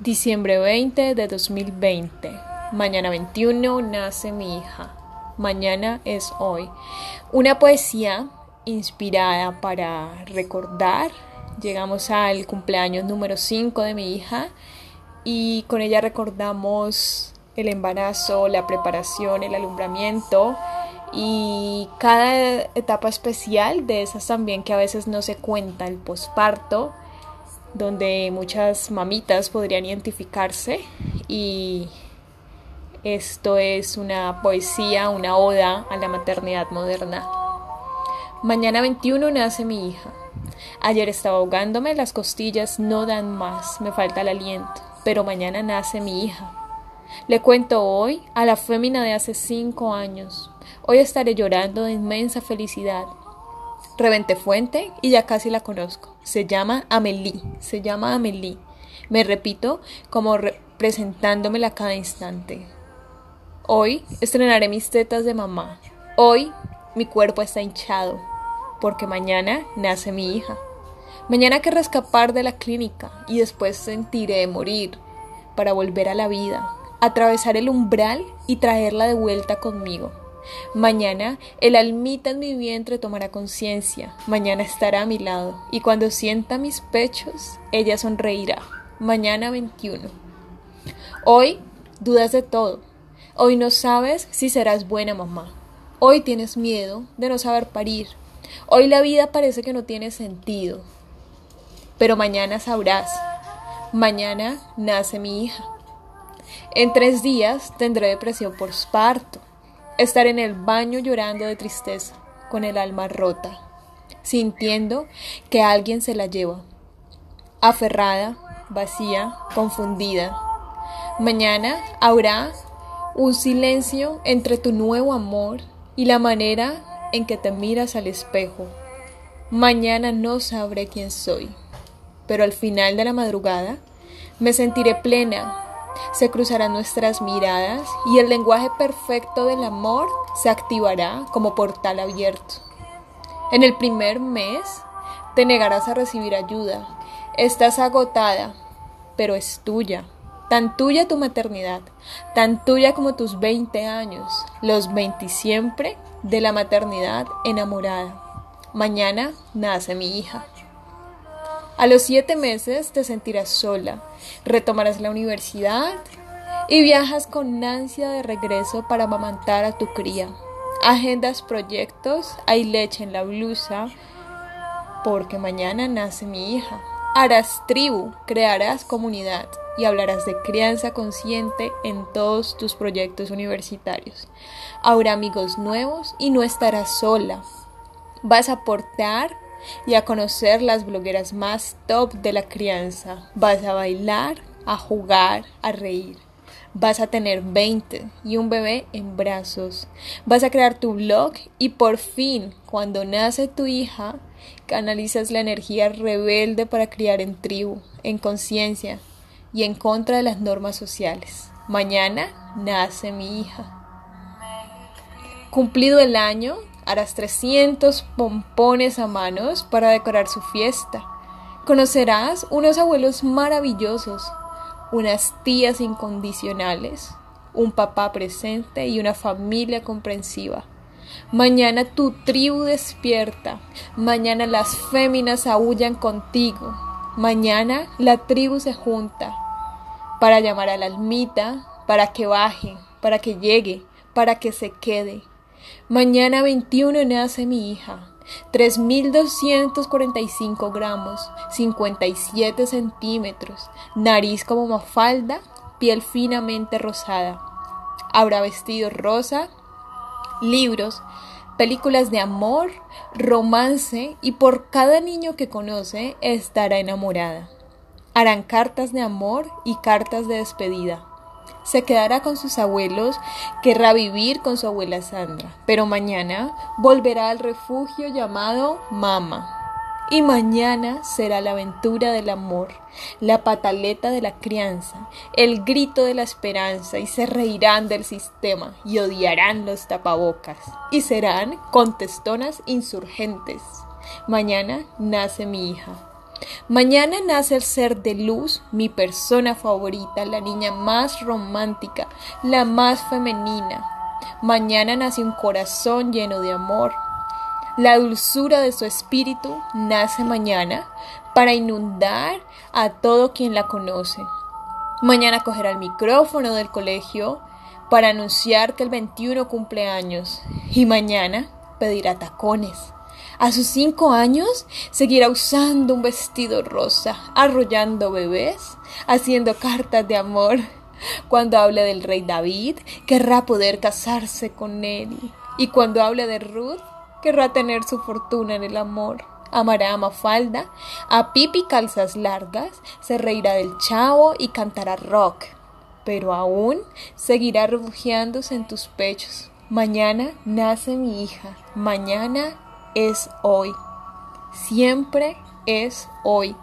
Diciembre 20 de 2020. Mañana 21 nace mi hija. Mañana es hoy. Una poesía inspirada para recordar. Llegamos al cumpleaños número 5 de mi hija y con ella recordamos el embarazo, la preparación, el alumbramiento y cada etapa especial de esas también que a veces no se cuenta, el posparto donde muchas mamitas podrían identificarse y esto es una poesía, una oda a la maternidad moderna. Mañana 21 nace mi hija. Ayer estaba ahogándome, las costillas no dan más, me falta el aliento, pero mañana nace mi hija. Le cuento hoy a la fémina de hace cinco años. Hoy estaré llorando de inmensa felicidad Reventé fuente y ya casi la conozco. Se llama Amelie. Se llama Amelie. Me repito como presentándomela cada instante. Hoy estrenaré mis tetas de mamá. Hoy mi cuerpo está hinchado porque mañana nace mi hija. Mañana querré escapar de la clínica y después sentiré morir para volver a la vida, atravesar el umbral y traerla de vuelta conmigo. Mañana el almita en mi vientre tomará conciencia, mañana estará a mi lado, y cuando sienta mis pechos, ella sonreirá. Mañana 21. Hoy dudas de todo. Hoy no sabes si serás buena mamá. Hoy tienes miedo de no saber parir. Hoy la vida parece que no tiene sentido. Pero mañana sabrás. Mañana nace mi hija. En tres días tendré depresión por parto estar en el baño llorando de tristeza, con el alma rota, sintiendo que alguien se la lleva, aferrada, vacía, confundida. Mañana habrá un silencio entre tu nuevo amor y la manera en que te miras al espejo. Mañana no sabré quién soy, pero al final de la madrugada me sentiré plena se cruzarán nuestras miradas y el lenguaje perfecto del amor se activará como portal abierto. En el primer mes te negarás a recibir ayuda. Estás agotada, pero es tuya. Tan tuya tu maternidad, tan tuya como tus 20 años, los 20 siempre de la maternidad enamorada. Mañana nace mi hija. A los siete meses te sentirás sola, retomarás la universidad y viajas con ansia de regreso para amamantar a tu cría. Agendas proyectos, hay leche en la blusa, porque mañana nace mi hija. Harás tribu, crearás comunidad y hablarás de crianza consciente en todos tus proyectos universitarios. Habrá amigos nuevos y no estarás sola. Vas a aportar y a conocer las blogueras más top de la crianza. Vas a bailar, a jugar, a reír. Vas a tener 20 y un bebé en brazos. Vas a crear tu blog y por fin, cuando nace tu hija, canalizas la energía rebelde para criar en tribu, en conciencia y en contra de las normas sociales. Mañana nace mi hija. Cumplido el año, harás 300 pompones a manos para decorar su fiesta. Conocerás unos abuelos maravillosos, unas tías incondicionales, un papá presente y una familia comprensiva. Mañana tu tribu despierta, mañana las féminas aullan contigo, mañana la tribu se junta para llamar a la almita, para que baje, para que llegue, para que se quede. Mañana 21 nace mi hija. 3.245 gramos, 57 centímetros, nariz como mafalda, piel finamente rosada. Habrá vestido rosa, libros, películas de amor, romance y por cada niño que conoce estará enamorada. Harán cartas de amor y cartas de despedida se quedará con sus abuelos, querrá vivir con su abuela Sandra, pero mañana volverá al refugio llamado Mama. Y mañana será la aventura del amor, la pataleta de la crianza, el grito de la esperanza, y se reirán del sistema y odiarán los tapabocas, y serán contestonas insurgentes. Mañana nace mi hija. Mañana nace el ser de luz, mi persona favorita, la niña más romántica, la más femenina. Mañana nace un corazón lleno de amor. La dulzura de su espíritu nace mañana para inundar a todo quien la conoce. Mañana cogerá el micrófono del colegio para anunciar que el 21 cumple años y mañana pedirá tacones. A sus cinco años seguirá usando un vestido rosa, arrollando bebés, haciendo cartas de amor. Cuando hable del rey David, querrá poder casarse con él. Y cuando hable de Ruth, querrá tener su fortuna en el amor. Amará a Mafalda, a Pipi calzas largas, se reirá del chavo y cantará rock. Pero aún seguirá refugiándose en tus pechos. Mañana nace mi hija. Mañana es hoy. Siempre es hoy.